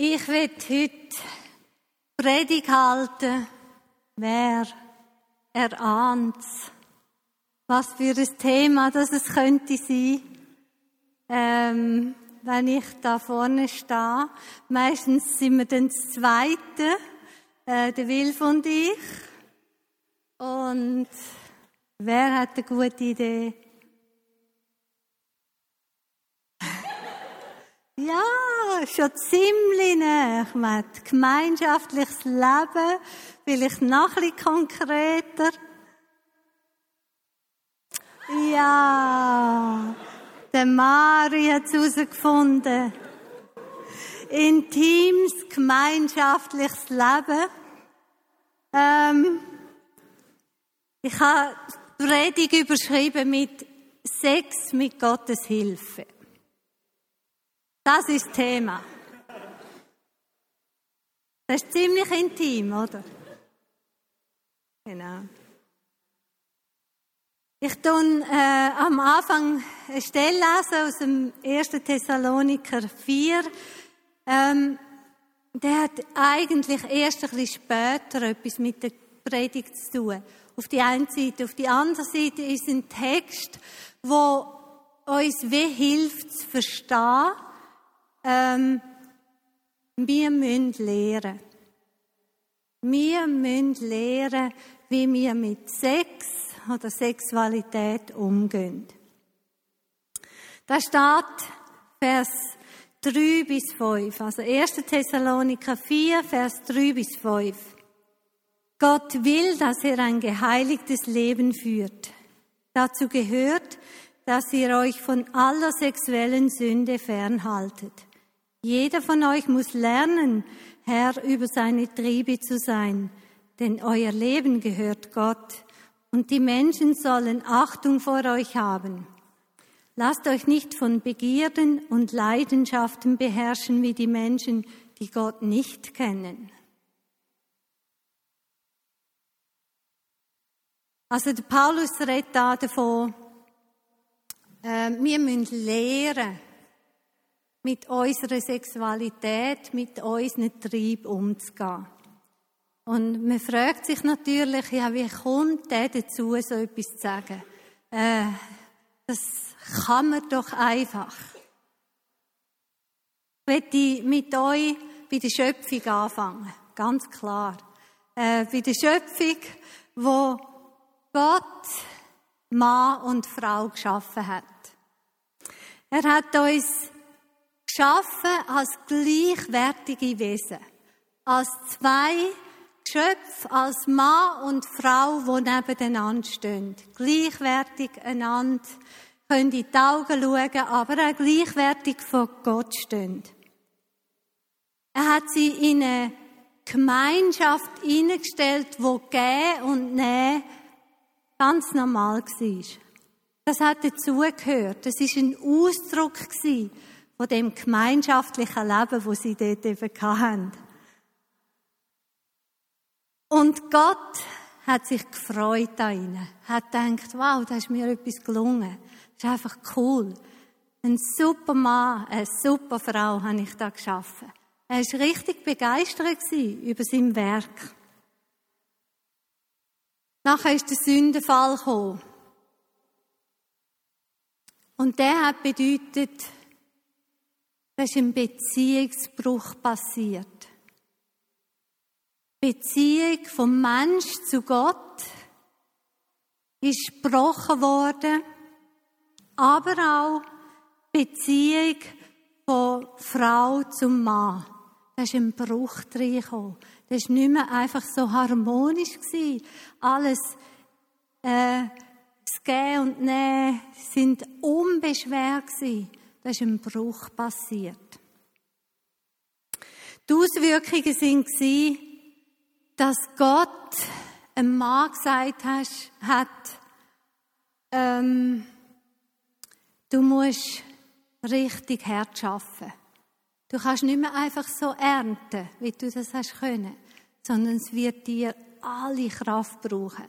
Ich will heute Predigt halten. Wer erahnt was für ein Thema das es könnte sein, ähm, wenn ich da vorne stehe. Meistens sind wir dann das Zweite, äh, der Wilf und ich. Und wer hat eine gute Idee? Ja, schon ziemlich nah. Meine, gemeinschaftliches Leben, vielleicht noch ein bisschen konkreter. Ja, der Mari hat es herausgefunden. Intimes, gemeinschaftliches Leben. Ähm, ich habe die Predigt überschrieben mit Sex mit Gottes Hilfe. Das ist das Thema. Das ist ziemlich intim, oder? Genau. Ich tun äh, am Anfang eine Stelle lesen aus dem 1. Thessaloniker 4. Ähm, der hat eigentlich erst ein bisschen später etwas mit der Predigt zu tun. Auf die eine Seite. Auf die andere Seite ist ein Text, wo uns wie hilft zu verstehen, ähm, wir müssen lernen. Wir müssen lernen, wie wir mit Sex oder Sexualität umgehen. Da steht Vers 3 bis 5, also 1. Thessaloniker 4, Vers 3 bis 5. Gott will, dass er ein geheiligtes Leben führt. Dazu gehört, dass ihr euch von aller sexuellen Sünde fernhaltet. Jeder von euch muss lernen, Herr über seine Triebe zu sein, denn euer Leben gehört Gott und die Menschen sollen Achtung vor euch haben. Lasst euch nicht von Begierden und Leidenschaften beherrschen wie die Menschen, die Gott nicht kennen. Also der Paulus redet da davon, äh, wir müssen lehren, mit unserer Sexualität, mit unserem Trieb umzugehen. Und man fragt sich natürlich, ja, wie kommt der dazu, so etwas zu sagen? Äh, das kann man doch einfach. Ich möchte mit euch bei der Schöpfung anfangen. Ganz klar. Äh, bei der Schöpfung, wo Gott Mann und Frau geschaffen hat. Er hat uns geschaffen als gleichwertige Wesen. Als zwei Geschöpfe, als Mann und Frau, die nebeneinander stehen. Gleichwertig einander, können in die Augen schauen, aber auch gleichwertig vor Gott stehen. Er hat sie in eine Gemeinschaft hineingestellt, wo Gehen und Nehmen ganz normal war. Das hat dazugehört. Das ist ein Ausdruck von dem gemeinschaftlichen Leben, wo sie dort eben hatten. Und Gott hat sich gefreut an ihnen, hat gedacht, wow, da ist mir etwas gelungen. Das ist einfach cool. Ein super Mann, eine super Frau habe ich da geschaffen. Er war richtig begeistert über sein Werk. Nachher ist der Sündenfall gekommen. Und der hat bedeutet, da ist ein Beziehungsbruch passiert. Beziehung vom Mensch zu Gott ist gebrochen worden, aber auch Beziehung von Frau zum Mann. Da ist ein Bruch reingekommen. Das war nicht mehr einfach so harmonisch. Gewesen. Alles, äh, das Gehen und Nehmen sind unbeschwert gewesen. Da ist ein Bruch passiert. Die Auswirkungen waren, dass Gott einem Mann gesagt hat, ähm, du musst richtig hart arbeiten. Du kannst nicht mehr einfach so ernten, wie du das hast können, sondern es wird dir alle Kraft brauchen.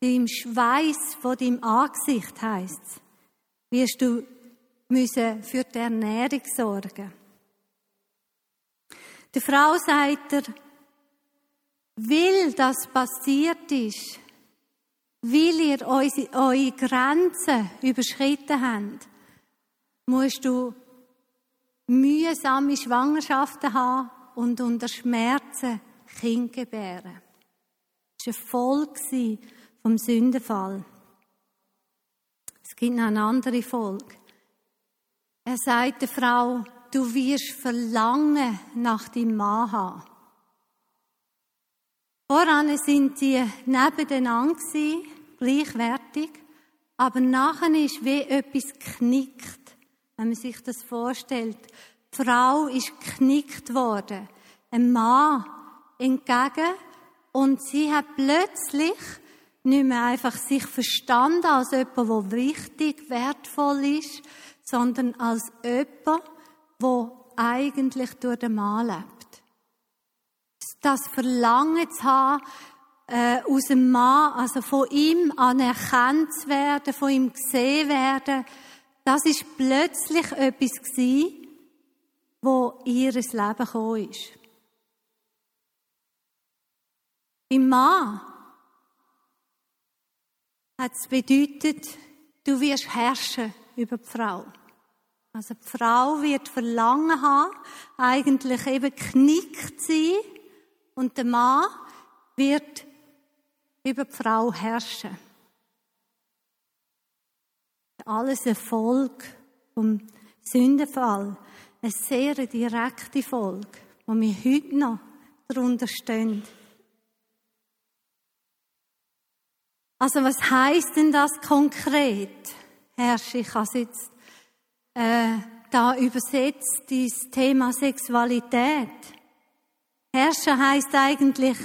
Im Schweiß von deinem Angesicht heisst wirst du müssen für die Ernährung sorgen. Der Frau sagt er, will das passiert ist, weil ihr eure Grenzen überschritten habt, musst du mühsame Schwangerschaften haben und unter Schmerzen Kind gebären. Das war eine Folge vom Sündenfall. Es gibt noch eine andere Folge. Er sagt der Frau, du wirst Verlangen nach deinem Mann haben. Voran sind sie nebeneinander gewesen, gleichwertig, aber nachher ist wie etwas knickt, wenn man sich das vorstellt. Die Frau ist knickt worden, ein Mann entgegen und sie hat plötzlich nicht mehr einfach sich verstanden als jemand, der wichtig, wertvoll ist, sondern als jemand, der eigentlich durch den Mann lebt. Das Verlangen zu haben, äh, aus dem Mann, also von ihm anerkannt zu werden, von ihm gesehen werden, das ist plötzlich etwas gewesen, wo ihr Leben gekommen ist. Im Mann hat es bedeutet, du wirst herrschen über die Frau. Also die Frau wird Verlangen haben, eigentlich eben knickt sie und der Mann wird über die Frau herrschen. Alles Erfolg vom Sündenfall. Eine sehr direkte Folge, wo wir heute noch darunter stehen. Also was heißt denn das konkret? Herrsche, ich habe jetzt äh, da übersetzt, das Thema Sexualität. Herrschen heißt eigentlich,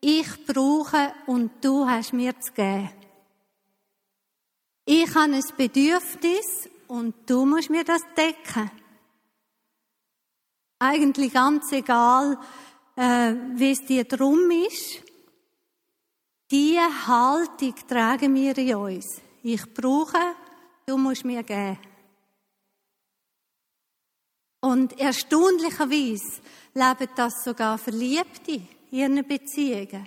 ich brauche und du hast mir zu geben. Ich habe ein Bedürfnis und du musst mir das decken. Eigentlich ganz egal, äh, wie es dir drum ist. Diese Haltung tragen wir in uns. Ich brauche, du musst mir geben. Und erstaunlicherweise leben das sogar Verliebte in ihren Beziehungen.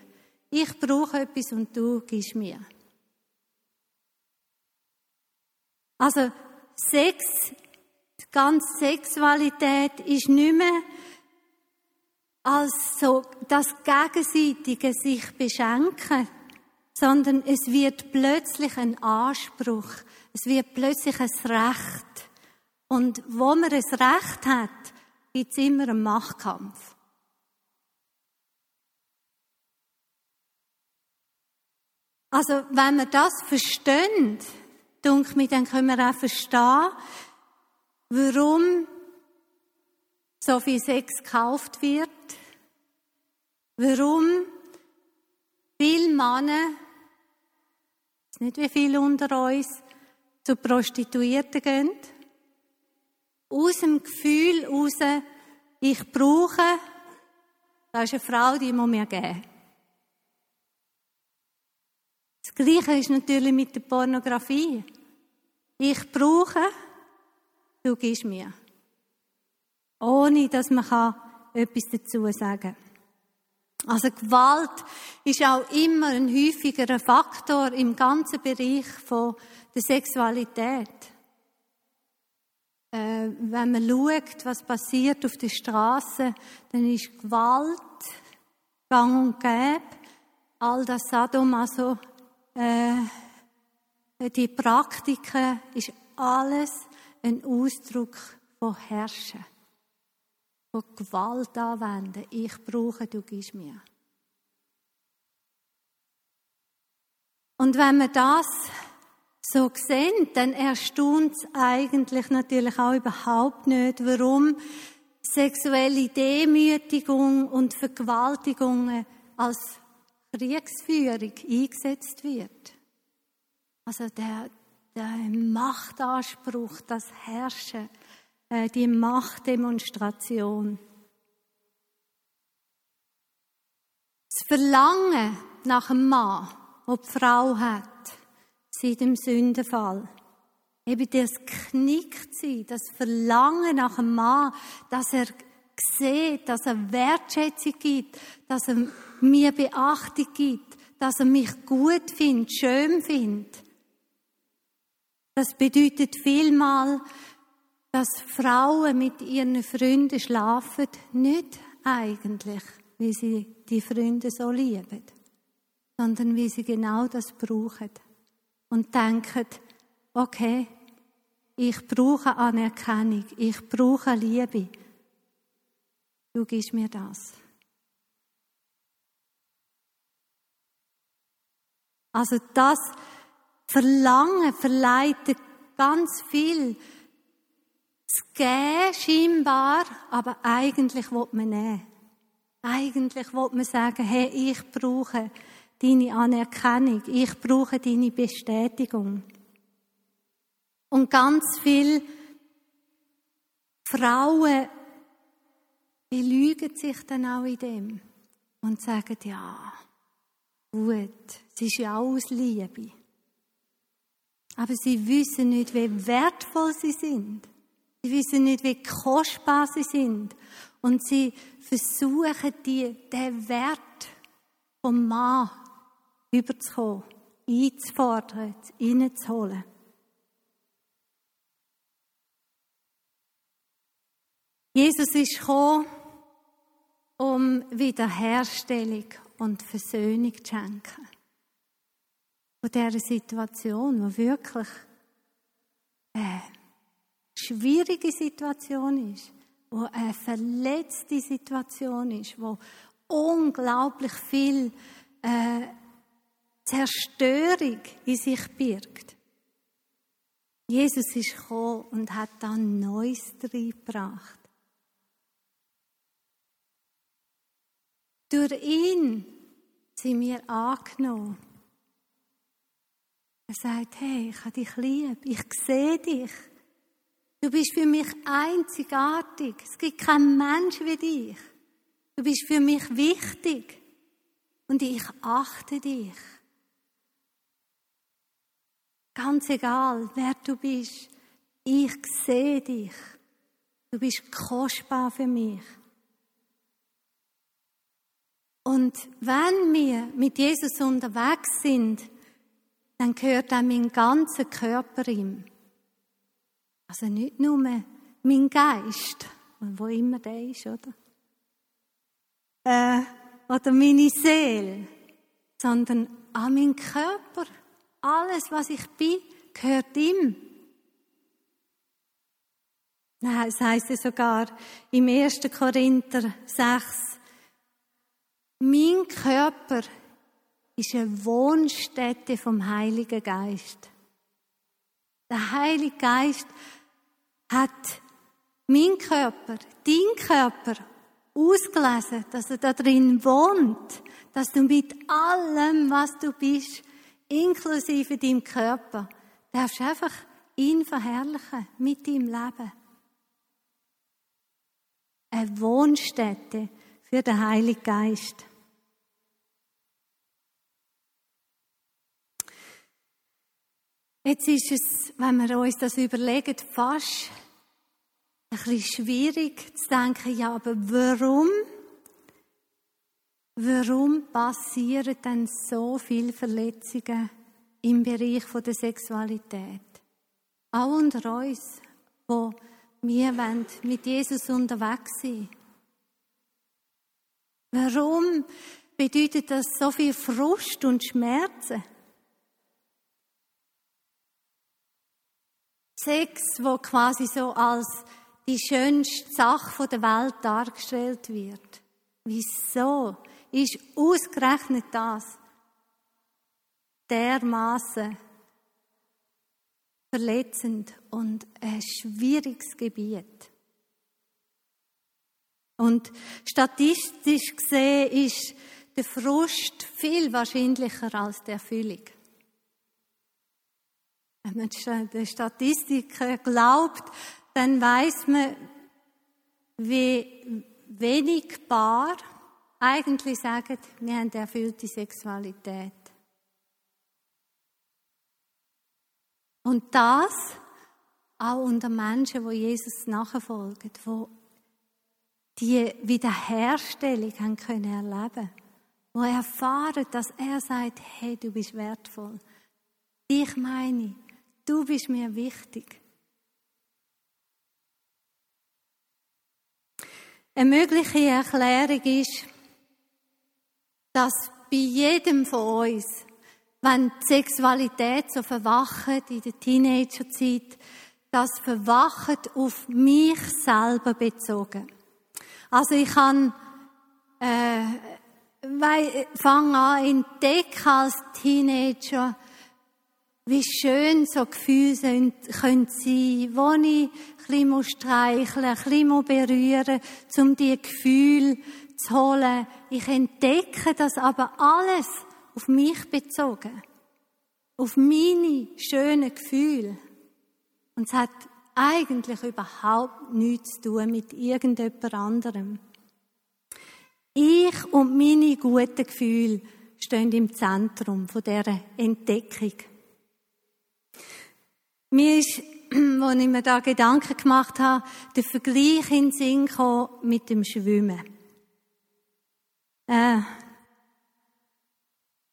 Ich brauche etwas und du gibst mir. Also Sex, die ganze Sexualität ist nicht mehr als so das gegenseitige sich beschenken, sondern es wird plötzlich ein Anspruch, es wird plötzlich ein Recht. Und wo man ein Recht hat, gibt es immer einen Machtkampf. Also, wenn wir das verstehen, denke ich, dann können wir auch verstehen, warum so viel Sex gekauft wird, warum viele Männer, nicht wie viele unter uns, zu Prostituierten gehen, aus dem Gefühl heraus, ich brauche, da ist eine Frau, die muss mir geben. Das Gleiche ist natürlich mit der Pornografie. Ich brauche, du gibst mir. Ohne, dass man etwas dazu sagen kann. Also Gewalt ist auch immer ein häufigerer Faktor im ganzen Bereich von der Sexualität äh, wenn man schaut, was passiert auf der Straße, dann ist Gewalt gang und gäbe. All das Sadomaso, äh, die Praktiken, ist alles ein Ausdruck von Herrschen, von Gewalt anwenden. Ich brauche, du gibst mir. Und wenn man das so sehen, dann erstaunt es eigentlich natürlich auch überhaupt nicht, warum sexuelle Demütigung und Vergewaltigung als Kriegsführung eingesetzt wird. Also der, der Machtanspruch, das Herrschen, äh, die Machtdemonstration. Das Verlangen nach einem Mann, das die Frau hat, seit dem Sündenfall. Eben das Knicktsein, das Verlangen nach einem Mann, dass er sieht, dass er Wertschätzung gibt, dass er mir Beachtung gibt, dass er mich gut findet, schön findet. Das bedeutet vielmal, dass Frauen mit ihren Freunden schlafen, nicht eigentlich, wie sie die Freunde so lieben, sondern wie sie genau das brauchen und denken, okay, ich brauche Anerkennung, ich brauche Liebe. Du gibst mir das. Also das Verlangen verleitet ganz viel zu geben, scheinbar, aber eigentlich will man nehmen. Eigentlich will man sagen, hey, ich brauche deine Anerkennung, ich brauche deine Bestätigung. Und ganz viele Frauen belügen sich dann auch in dem und sagen, ja, gut, es ist ja auch aus Liebe. Aber sie wissen nicht, wie wertvoll sie sind. Sie wissen nicht, wie kostbar sie sind. Und sie versuchen, die, den Wert vom Mann überzukommen, einzufordern, reinzuholen. Jesus ist gekommen, um Wiederherstellung und Versöhnung zu schenken. Von dieser Situation, die wirklich äh, schwierige Situation ist, wo eine verletzte Situation ist, wo unglaublich viel äh, Zerstörung in sich birgt. Jesus ist gekommen und hat dann Neues reingebracht. Durch ihn sind wir angenommen. Er sagt, hey, ich habe dich lieb, ich sehe dich. Du bist für mich einzigartig. Es gibt keinen Mensch wie dich. Du bist für mich wichtig. Und ich achte dich. Ganz egal, wer du bist, ich sehe dich. Du bist kostbar für mich. Und wenn wir mit Jesus unterwegs sind, dann gehört auch mein ganzer Körper ihm. Also nicht nur mein Geist, wo immer der ist, oder? Äh, oder meine Seele, sondern auch mein Körper. Alles, was ich bin, gehört ihm. Das heißt ja sogar im 1. Korinther 6, mein Körper ist eine Wohnstätte vom Heiligen Geist. Der Heilige Geist hat mein Körper, dein Körper ausgelesen, dass er da drin wohnt, dass du mit allem, was du bist, inklusive deinem Körper, darfst einfach ihn verherrlichen mit deinem Leben. Eine Wohnstätte für den Heiligen Geist. Jetzt ist es, wenn wir uns das überlegen, fast ein bisschen schwierig zu denken, ja, aber warum, warum passieren denn so viele Verletzungen im Bereich der Sexualität? Auch unter uns, wo wir mit Jesus unterwegs sind. Warum bedeutet das so viel Frust und Schmerzen? Sex, wo quasi so als die schönste Sache der Welt dargestellt wird. Wieso ist ausgerechnet das dermaßen verletzend und ein schwieriges Gebiet? Und statistisch gesehen ist der Frust viel wahrscheinlicher als die Erfüllung. Wenn man den Statistiken glaubt, dann weiß man, wie wenig Paar eigentlich sagen, wir haben erfüllte Sexualität. Und das auch unter Menschen, wo Jesus nachfolgen, wo die Wiederherstellung haben können erleben wo erfahren, dass er sagt, hey, du bist wertvoll. Ich meine, du bist mir wichtig. Eine mögliche Erklärung ist, dass bei jedem von uns, wenn die Sexualität so verwacht in der Teenagerzeit, das verwacht auf mich selber bezogen. Also ich kann äh, fange an entdecken als Teenager, wie schön so Gefühle sind, können sein, wo ich ein bisschen streicheln ein bisschen berühren um die Gefühle zu holen. Ich entdecke das aber alles auf mich bezogen. Auf meine schönen Gefühle. Und es hat eigentlich überhaupt nichts zu tun mit irgendjemand anderem. Ich und meine guten Gefühle stehen im Zentrum von dieser Entdeckung. Mir ist, als ich mir da Gedanken gemacht habe, der Vergleich in den Sinn mit dem Schwimmen. Äh,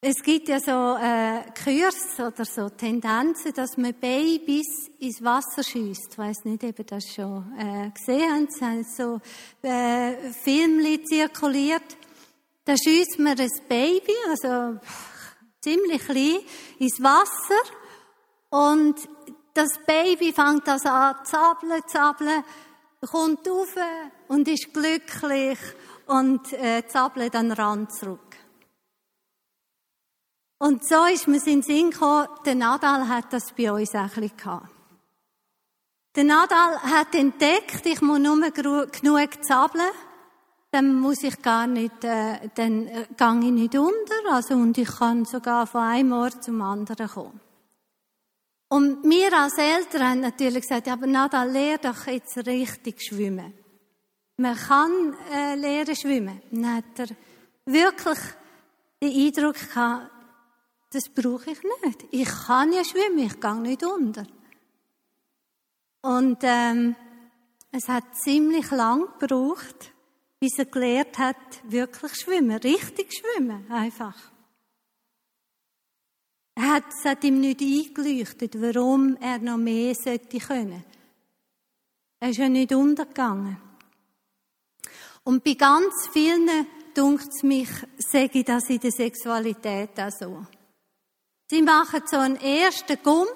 es gibt ja so äh, Kurs oder so Tendenzen, dass man Babys ins Wasser schießt. Ich weiss nicht, ob ihr das schon äh, gesehen habt. Es haben so äh, Filme zirkuliert. Da schießt man ein Baby, also pff, ziemlich klein, ins Wasser und das Baby fängt das an zu zappeln, zappeln, kommt rauf und ist glücklich und äh, zappelt an den Rand zurück. Und so ist mir in den Sinn gekommen, der Nadal hat das bei uns auch ein gehabt. Der Nadal hat entdeckt, ich muss nur genug zappeln, dann muss ich gar nicht, äh, dann äh, gehe ich nicht unter, also, und ich kann sogar von einem Ort zum anderen kommen. Und wir als Eltern haben natürlich gesagt, aber Nadal, lehr doch jetzt richtig schwimmen. Man kann äh, lernen schwimmen. Dann hat er wirklich den Eindruck gehabt, das brauche ich nicht. Ich kann ja schwimmen, ich gehe nicht unter. Und ähm, es hat ziemlich lang gebraucht, bis er gelernt hat, wirklich schwimmen, richtig schwimmen, einfach. Er hat, es hat ihm nicht eingeleuchtet, warum er noch mehr sollte können. Er ist ja nicht untergegangen. Und bei ganz vielen dunkt mich, sage ich das in der Sexualität auch so. Sie machen so einen ersten Gump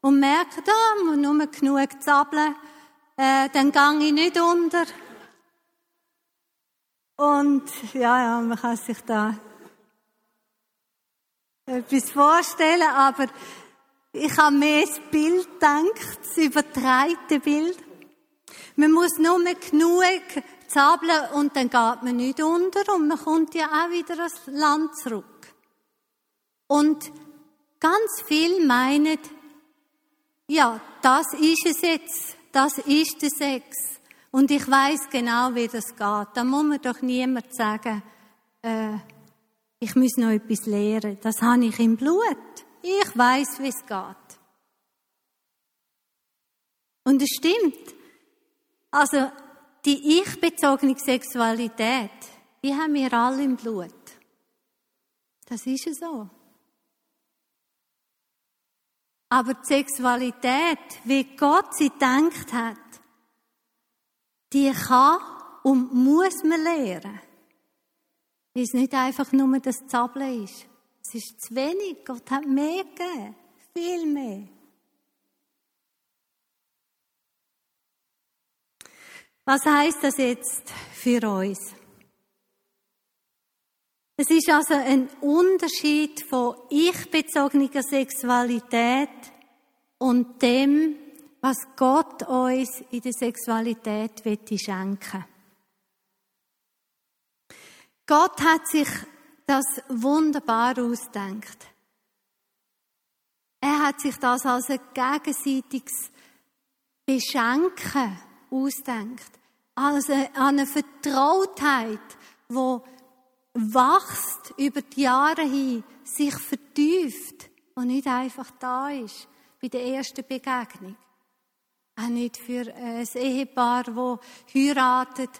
und merken, da oh, muss nur genug zappeln, äh, dann gehe ich nicht unter. Und ja, ja, man kann sich da etwas vorstellen, aber ich habe mehr das Bild gedacht, das übertreite Bild. Man muss nur genug zappeln und dann geht man nicht unter und man kommt ja auch wieder ans Land zurück. Und ganz viel meinen, ja, das ist es jetzt, das ist der Sex. Und ich weiß genau, wie das geht. Da muss man doch niemand sagen, äh, ich muss noch etwas lernen. Das habe ich im Blut. Ich weiß, wie es geht. Und es stimmt. Also, die ich-bezogene Sexualität, die haben wir alle im Blut. Das ist so. Aber die Sexualität, wie Gott sie denkt hat, die kann und muss man lernen. Weil es nicht einfach nur das Zappeln ist. Es ist zu wenig. Gott hat mehr gegeben. Viel mehr. Was heißt das jetzt für uns? Es ist also ein Unterschied von ich-bezogener Sexualität und dem, was Gott uns in der Sexualität schenken Gott hat sich das wunderbar ausdenkt. Er hat sich das als ein gegenseitiges Beschenken ausdenkt. Als eine Vertrautheit, wo wächst über die Jahre hin, sich vertieft und nicht einfach da ist bei der ersten Begegnung. Auch nicht für ein Ehepaar, das heiratet,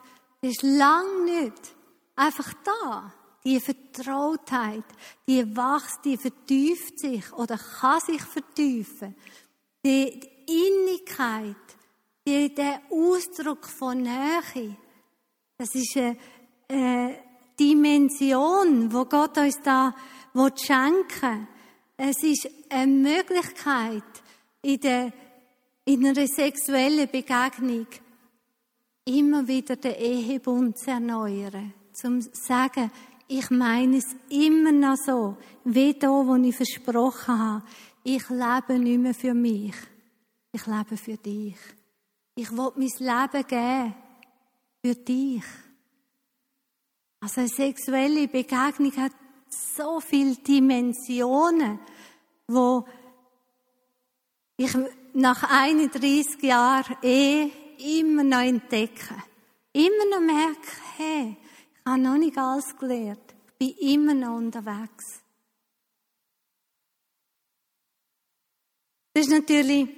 das ist lang nicht einfach da. Die Vertrautheit, die wächst, die vertieft sich oder kann sich vertiefen. Die, Innigkeit, die, der Ausdruck von Nähe, das ist eine, eine Dimension, wo Gott uns da schenken will. Es ist eine Möglichkeit, in, der, in einer sexuellen Begegnung immer wieder den Ehebund zu erneuern. Zum sagen, ich meine es immer noch so, wie da, wo ich versprochen habe. Ich lebe nicht mehr für mich. Ich lebe für dich. Ich will mein Leben geben für dich. Also eine sexuelle Begegnung hat so viele Dimensionen, wo ich nach 31 Jahren eh immer noch entdecke. Immer noch merke, hey, ich habe noch nicht alles gelernt. Ich bin immer noch unterwegs. Das ist natürlich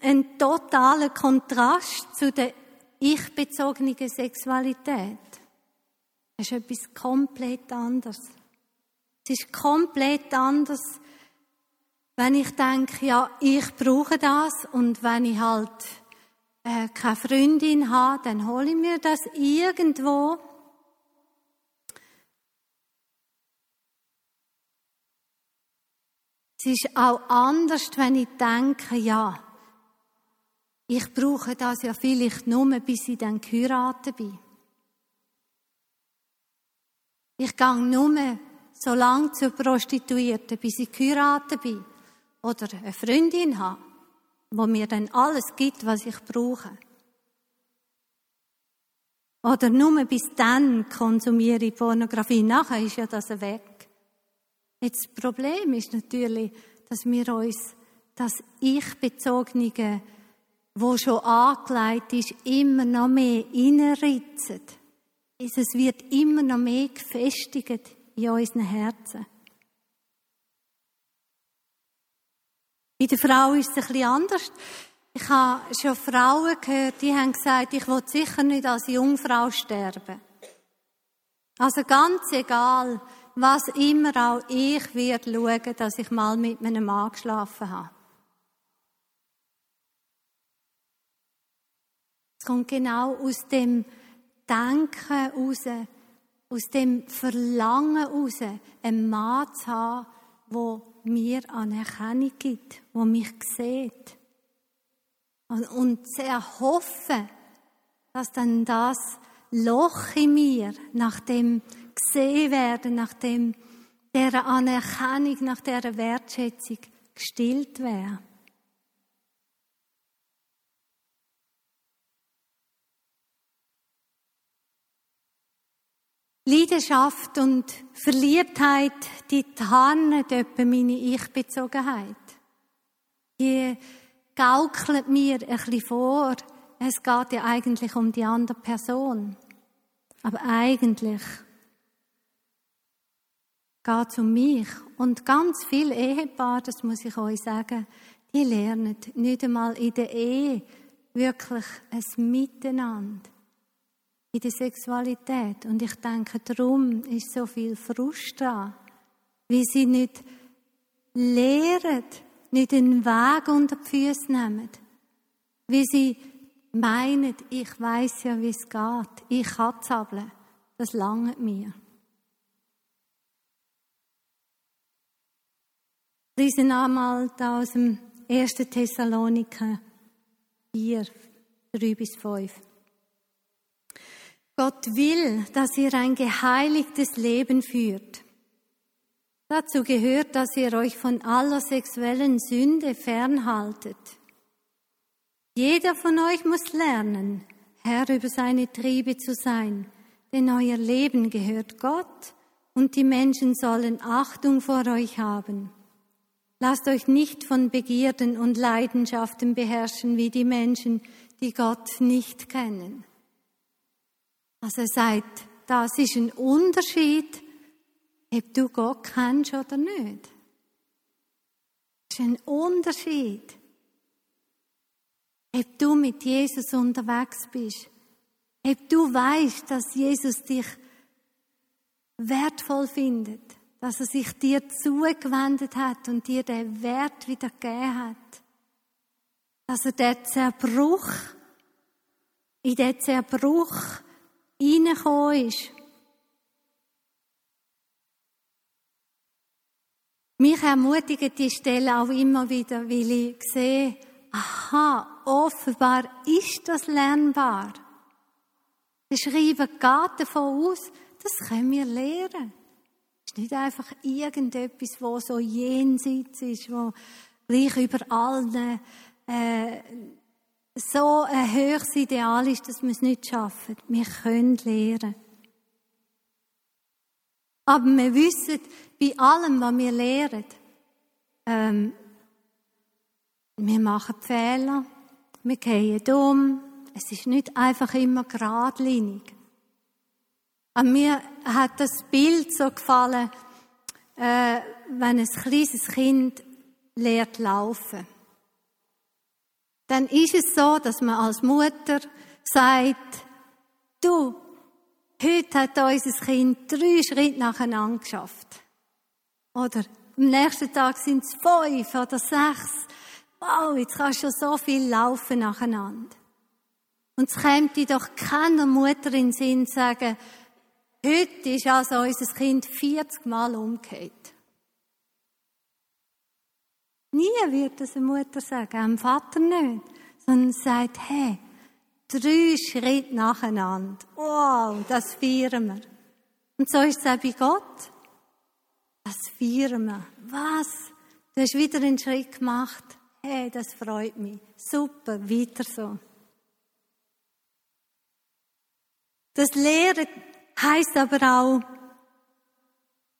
ein totaler Kontrast zu der ich-bezogenen Sexualität. Es ist etwas komplett anderes. Es ist komplett anders, wenn ich denke, ja, ich brauche das und wenn ich halt äh, keine Freundin habe, dann hole ich mir das irgendwo. Es ist auch anders, wenn ich denke, ja, ich brauche das ja vielleicht nur, bis ich dann geheiratet bin. Ich gehe nur so lange zur Prostituierten, bis ich geheiratet bin oder eine Freundin habe, wo mir dann alles gibt, was ich brauche. Oder nur bis dann konsumiere ich Pornografie. Nachher ist ja das weg. Jetzt das Problem ist natürlich, dass wir uns das Ich-Bezogene, wo schon angelegt ist, immer noch mehr reinritzen es wird immer noch mehr gefestigt in unseren Herzen. Bei der Frau ist es ein bisschen anders. Ich habe schon Frauen gehört, die haben gesagt, ich will sicher nicht als Jungfrau sterben. Also ganz egal, was immer auch ich werde schauen, dass ich mal mit meinem Mann geschlafen habe. Kommt genau aus dem Denken raus, aus dem Verlangen raus, einen Mann zu haben, der mir Anerkennung gibt, der mich sieht. Und zu erhoffen, dass dann das Loch in mir nach dem gesehen werden, nach dem der Anerkennung, nach der Wertschätzung gestillt wäre. Leidenschaft und Verliebtheit, die tarnen etwa meine Ich-Bezogenheit. Die gaukelt mir ein bisschen vor, es geht ja eigentlich um die andere Person. Aber eigentlich geht es um mich. Und ganz viele Ehepaare, das muss ich euch sagen, die lernen nicht einmal in der Ehe wirklich ein Miteinander in der Sexualität. Und ich denke, darum ist so viel Frust da, wie sie nicht lehren, nicht den Weg unter die Füße nehmen, wie sie meinen, ich weiß ja, wie es geht, ich kann zappeln, das langt mir. Lesen einmal aus dem 1. Thessaloniker 4, 3 bis 5. Gott will, dass ihr ein geheiligtes Leben führt. Dazu gehört, dass ihr euch von aller sexuellen Sünde fernhaltet. Jeder von euch muss lernen, Herr über seine Triebe zu sein, denn euer Leben gehört Gott und die Menschen sollen Achtung vor euch haben. Lasst euch nicht von Begierden und Leidenschaften beherrschen wie die Menschen, die Gott nicht kennen. Also er sagt, das ist ein Unterschied, ob du Gott kennst oder nicht. Das ist ein Unterschied. Ob du mit Jesus unterwegs bist, Ob du weißt, dass Jesus dich wertvoll findet, dass er sich dir zugewendet hat und dir den Wert wieder gegeben hat, dass er den Zerbruch, in den Zerbruch reingekommen ist. Mich ermutigt die Stelle auch immer wieder, weil ich sehe, aha, offenbar ist das lernbar. Der Schreiber geht davon aus, das können wir lernen. Es ist nicht einfach irgendetwas, wo so jenseits ist, wo gleich über allen äh, so ein höchstes Ideal ist, dass wir es nicht schaffen. Wir können lernen. Aber wir wissen, bei allem, was wir lernen, ähm, wir machen Fehler, wir gehen dumm, es ist nicht einfach immer geradlinig. An mir hat das Bild so gefallen, äh, wenn ein kleines Kind lernt laufen. Dann ist es so, dass man als Mutter sagt, du, heute hat unser Kind drei Schritte nacheinander geschafft. Oder am nächsten Tag sind es fünf oder sechs. Wow, jetzt kannst du schon so viel laufen nacheinander. Und es käme doch keiner Mutter in den Sinn sagen, heute ist also unser Kind 40 Mal umgekehrt. Nie wird das eine Mutter sagen, einem Vater nicht, sondern sagt, hey, drei Schritte nacheinander. Wow, das feiern wir. Und so ist es auch bei Gott. Das feiern wir. Was? Du hast wieder einen Schritt gemacht. Hey, das freut mich. Super, weiter so. Das Lehren heißt aber auch,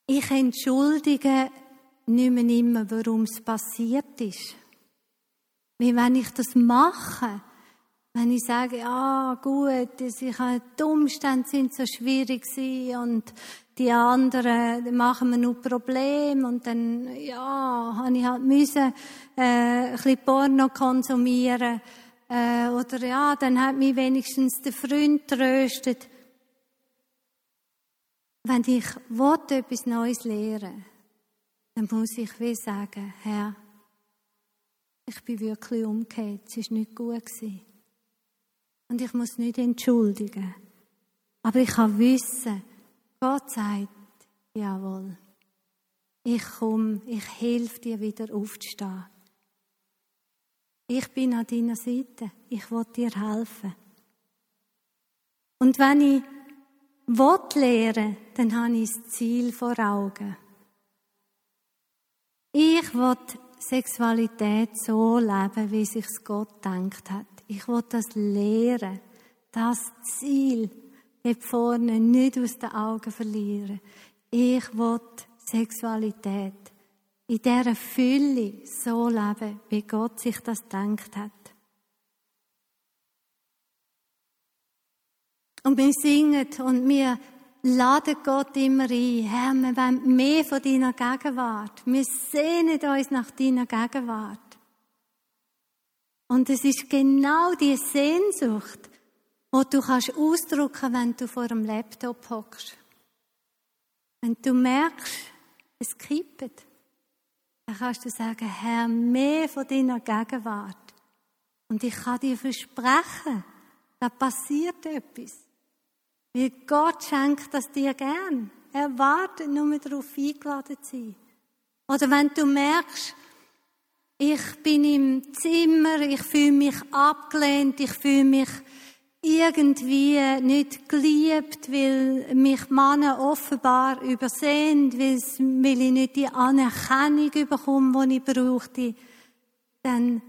ich entschuldige nicht mehr immer, warum es passiert ist. Wie wenn ich das mache, wenn ich sage, ah, gut, ich, die Umstände sind so schwierig und die anderen machen mir nur Probleme und dann, ja, habe ich halt müssen, äh, ein bisschen Porno konsumieren äh, oder ja, dann hat mich wenigstens der Freund tröstet. Wenn ich will, etwas Neues lernen dann muss ich wie sagen, Herr, ich bin wirklich umgekehrt, es war nicht gut. Gewesen. Und ich muss nicht entschuldigen. Aber ich kann wissen, Gott sagt, jawohl, ich komme, ich helfe dir wieder aufzustehen. Ich bin an deiner Seite. Ich will dir helfen. Und wenn ich will lehren, dann habe ich das Ziel vor Augen. Ich will Sexualität so leben, wie sich Gott denkt hat. Ich will das lehren, das Ziel dort vorne nicht aus den Augen verlieren. Ich will Sexualität in dieser Fülle so leben, wie Gott sich das gedacht hat. Und wir singen und wir laden Gott immer ein. Herr, wir wollen mehr von deiner Gegenwart. Wir sehnen uns nach deiner Gegenwart. Und es ist genau die Sehnsucht, die du kannst ausdrücken, wenn du vor dem Laptop hockst. Wenn du merkst, es kippt, dann kannst du sagen, Herr, mehr von deiner Gegenwart. Und ich kann dir versprechen, da passiert etwas. Weil Gott schenkt das dir gern. Er wartet nur darauf, eingeladen zu sein. Oder wenn du merkst, ich bin im Zimmer, ich fühle mich abgelehnt, ich fühle mich irgendwie nicht geliebt, weil mich Männer offenbar übersehen, weil ich nicht die Anerkennung bekomme, die ich brauchte, dann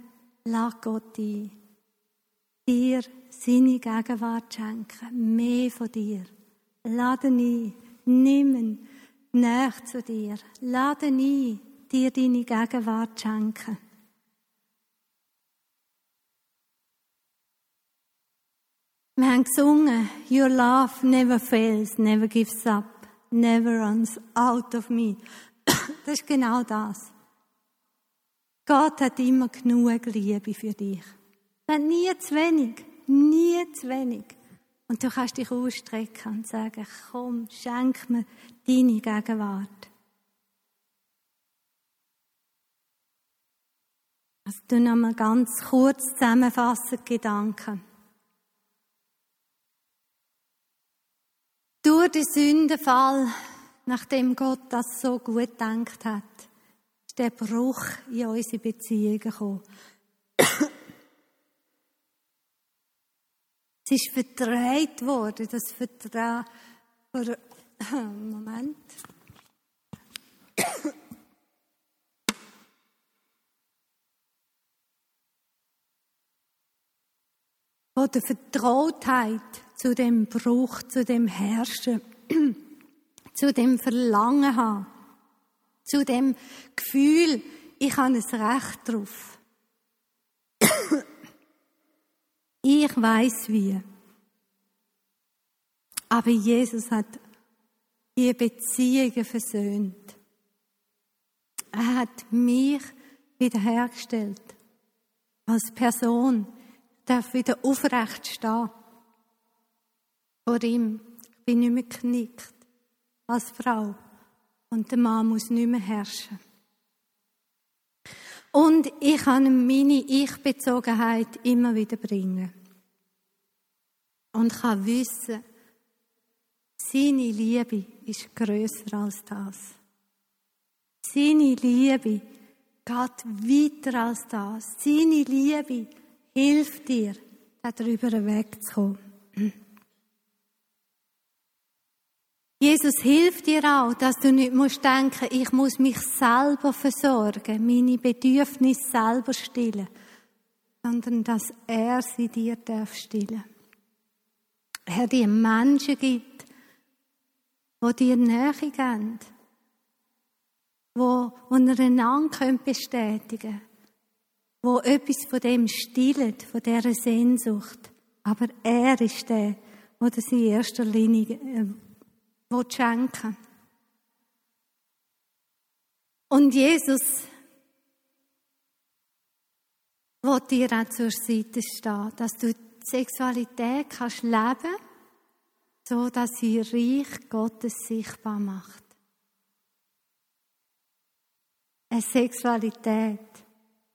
lass Gott ein. Dir seine Gegenwart schenken, mehr von dir. Lade ein, nimm ihn näher zu dir. Lade ein, dir deine Gegenwart schenken. Wir haben gesungen, Your love never fails, never gives up, never runs out of me. Das ist genau das. Gott hat immer genug Liebe für dich. Er hat nie zu wenig, nie zu wenig. Und du kannst dich ausstrecken und sagen, komm, schenk mir deine Gegenwart. Also du nochmal ganz kurz zusammenfassen, Gedanken. Durch den Sündenfall, nachdem Gott das so gut gedacht hat, ist der Bruch in unsere Beziehungen gekommen. Es ist verdreht worden, das Vertrauen. Moment. Von der Vertrautheit zu dem Bruch, zu dem Herrschen, zu dem Verlangen haben, zu dem Gefühl, ich habe ein Recht drauf. Ich weiß wie. Aber Jesus hat die Beziehungen versöhnt. Er hat mich wiederhergestellt. Als Person darf wieder aufrecht stehen. Vor ihm. Ich bin nicht mehr geknickt. Als Frau. Und der Mann muss nicht mehr herrschen. Und ich kann meine Ich-Bezogenheit immer wieder bringen. Und kann wissen, seine Liebe ist größer als das. Seine Liebe geht weiter als das. Seine Liebe hilft dir, darüber wegzukommen. Jesus hilft dir auch, dass du nicht musst denken, ich muss mich selber versorgen, meine Bedürfnisse selber stillen, sondern dass er sie dir darf stillen. Er dir Menschen gibt, die dir Nähe geben, wo, wo einander bestätigen können, wo etwas von dem stillt, von dieser Sehnsucht. Aber er ist der, der das in erster Linie äh, schenken Und Jesus will dir auch zur Seite stehen, dass du Sexualität kannst leben so dass sie Reich Gottes sichtbar macht. Eine Sexualität,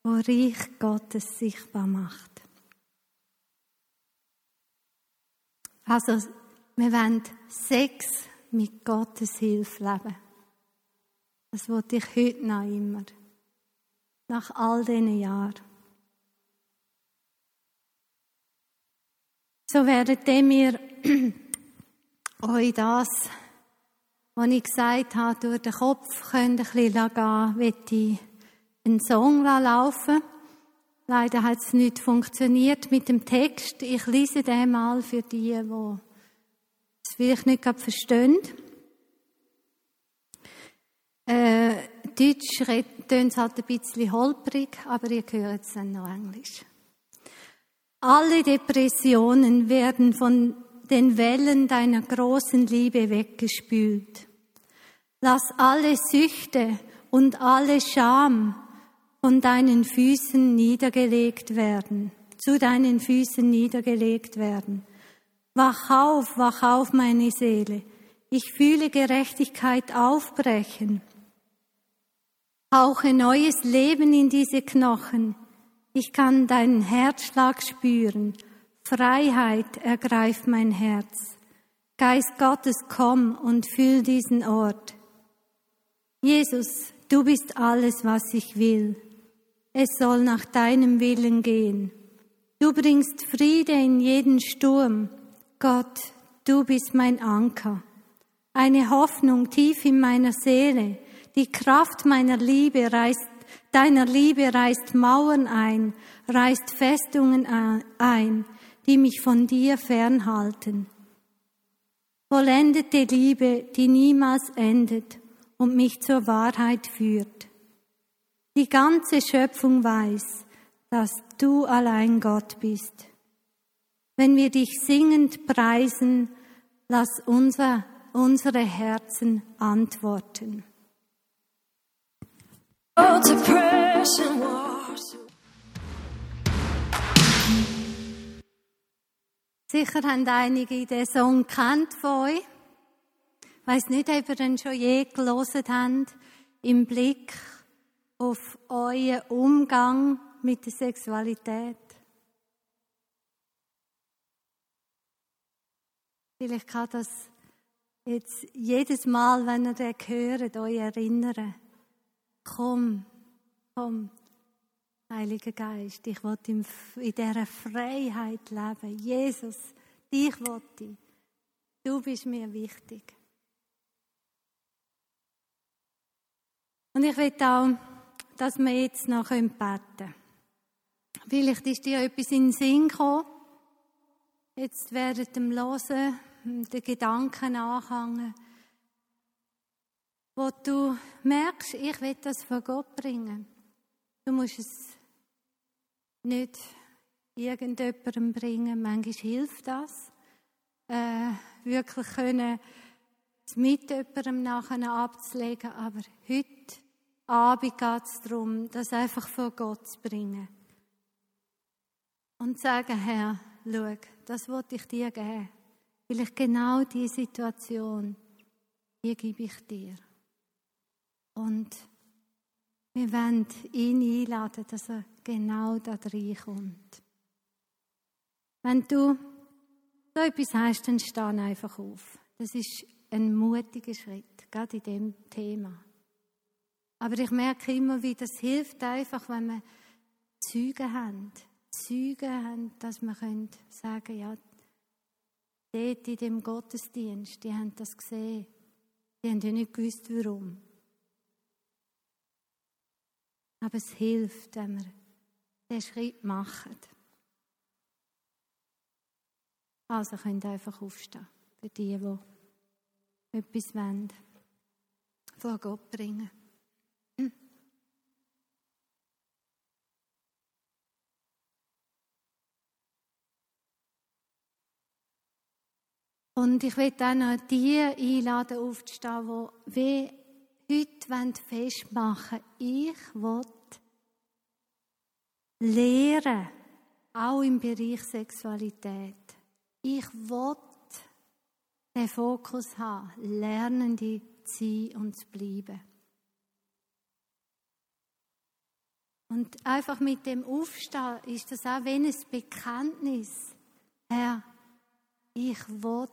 die Reich Gottes sichtbar macht. Also, wir wollen Sex mit Gottes Hilfe leben. Das wollte ich heute noch immer. Nach all diesen Jahren. So werdet ihr euch das, was ich gesagt habe, durch den Kopf könnt ein bisschen gehen, möchte ich einen Song laufen Leider hat es nicht funktioniert mit dem Text. Ich lese den mal für die, die es vielleicht nicht verstehen. Äh, Deutsch tönt es halt ein bisschen holprig, aber ihr hört es dann noch Englisch. Alle Depressionen werden von den Wellen deiner großen Liebe weggespült. Lass alle Süchte und alle Scham von deinen Füßen niedergelegt werden, zu deinen Füßen niedergelegt werden. Wach auf, wach auf, meine Seele. Ich fühle Gerechtigkeit aufbrechen. Hauche neues Leben in diese Knochen. Ich kann deinen Herzschlag spüren. Freiheit ergreift mein Herz. Geist Gottes, komm und füll diesen Ort. Jesus, du bist alles, was ich will. Es soll nach deinem Willen gehen. Du bringst Friede in jeden Sturm. Gott, du bist mein Anker. Eine Hoffnung tief in meiner Seele. Die Kraft meiner Liebe reißt, deiner Liebe reißt Mauern ein, reißt Festungen ein, die mich von dir fernhalten. Vollendete Liebe, die niemals endet und mich zur Wahrheit führt. Die ganze Schöpfung weiß, dass du allein Gott bist. Wenn wir dich singend preisen, lass unser, unsere Herzen antworten. Sicher haben einige den Song kennt von euch. Ich weiss nicht, ob ihr ihn schon je gelesen habt, im Blick auf euren Umgang mit der Sexualität. Vielleicht kann das jetzt jedes Mal, wenn ihr den hört, euch erinnern. Komm, komm, Heiliger Geist, ich will in, dieser Freiheit leben. Jesus, dich will ich. Du bist mir wichtig. Und ich will auch, dass wir jetzt noch beten können. Vielleicht ist dir etwas in den Sinn gekommen. Jetzt während dem Hören, den Gedanken anhängen, wo du merkst, ich will das von Gott bringen. Du musst es nicht irgendjemandem bringen. Manchmal hilft das, äh, wirklich können, es mit jemandem nachher abzulegen. Aber heute Abend geht es darum, das einfach vor Gott zu bringen. Und sagen, Herr, schau, das wollte ich dir geben. Vielleicht genau diese Situation, die gebe ich dir. Und wir wollen ihn einladen, dass er genau da reinkommt. Wenn du so etwas hast, dann steh einfach auf. Das ist ein mutiger Schritt, gerade in dem Thema. Aber ich merke immer wieder, es hilft einfach, wenn wir Züge haben. Züge haben, dass wir können sagen, ja, dort in dem Gottesdienst, die haben das gesehen. Die haben ja nicht gewusst, warum. Aber es hilft, wenn wir den Schritt machen. Also könnt ihr einfach aufstehen. Für die, die etwas wollen, vor Gott bringen. Und ich will auch noch die einladen, aufzustehen, die wie heute festmachen ich will lehren, auch im Bereich Sexualität. Ich will den Fokus haben, Lernende zu sein und zu bleiben. Und einfach mit dem Aufstehen ist das auch wie ein Bekenntnis. Herr, ich will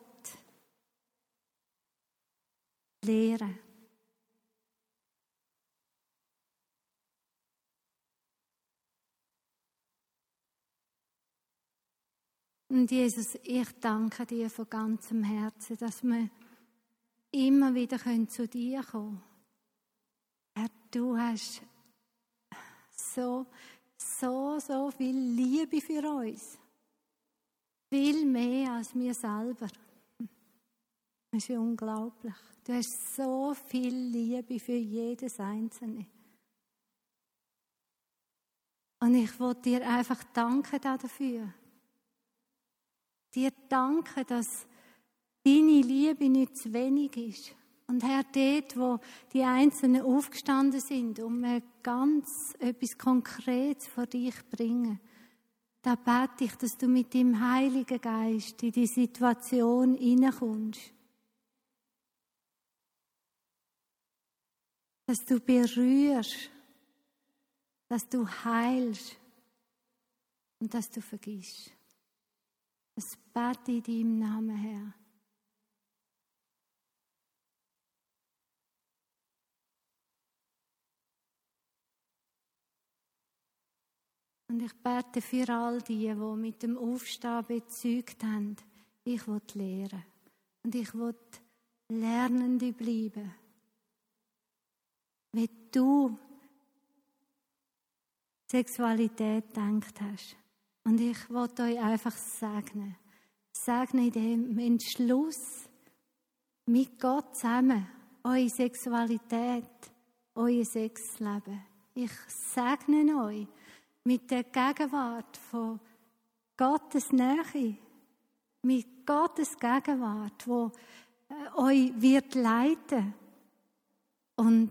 lehren. Und Jesus, ich danke dir von ganzem Herzen, dass wir immer wieder zu dir kommen können. Herr, du hast so, so, so viel Liebe für uns. Viel mehr als wir selber. Das ist ja unglaublich. Du hast so viel Liebe für jedes Einzelne. Und ich wollte dir einfach danken dafür dir danken, dass deine Liebe nicht zu wenig ist. Und Herr, dort, wo die Einzelnen aufgestanden sind, um mir ganz etwas Konkretes vor dich bringen, da bete ich, dass du mit dem Heiligen Geist in die Situation hineinkommst. Dass du berührst, dass du heilst und dass du vergisst. Das bete in deinem Namen, Herr. Und ich bete für all die, die mit dem Aufstehen bezeugt haben, ich will lehren. Und ich will Lernende bleiben. Wie du Sexualität denkt hast. Und ich wollte euch einfach segnen. Segnen in dem Entschluss, mit Gott zusammen, eure Sexualität, euer Sexleben. Ich segne euch mit der Gegenwart von Gottes Nähe, mit Gottes Gegenwart, wo äh, euch wird leiten und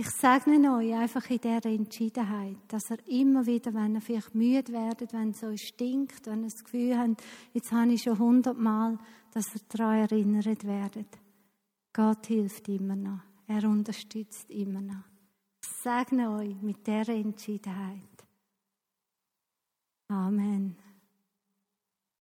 Ich segne euch einfach in dieser Entschiedenheit, dass ihr immer wieder, wenn ihr vielleicht müde werdet, wenn es euch stinkt, wenn ihr das Gefühl habt, jetzt habe ich schon hundertmal, dass ihr daran erinnert werdet. Gott hilft immer noch. Er unterstützt immer noch. Ich segne euch mit dieser Entschiedenheit. Amen.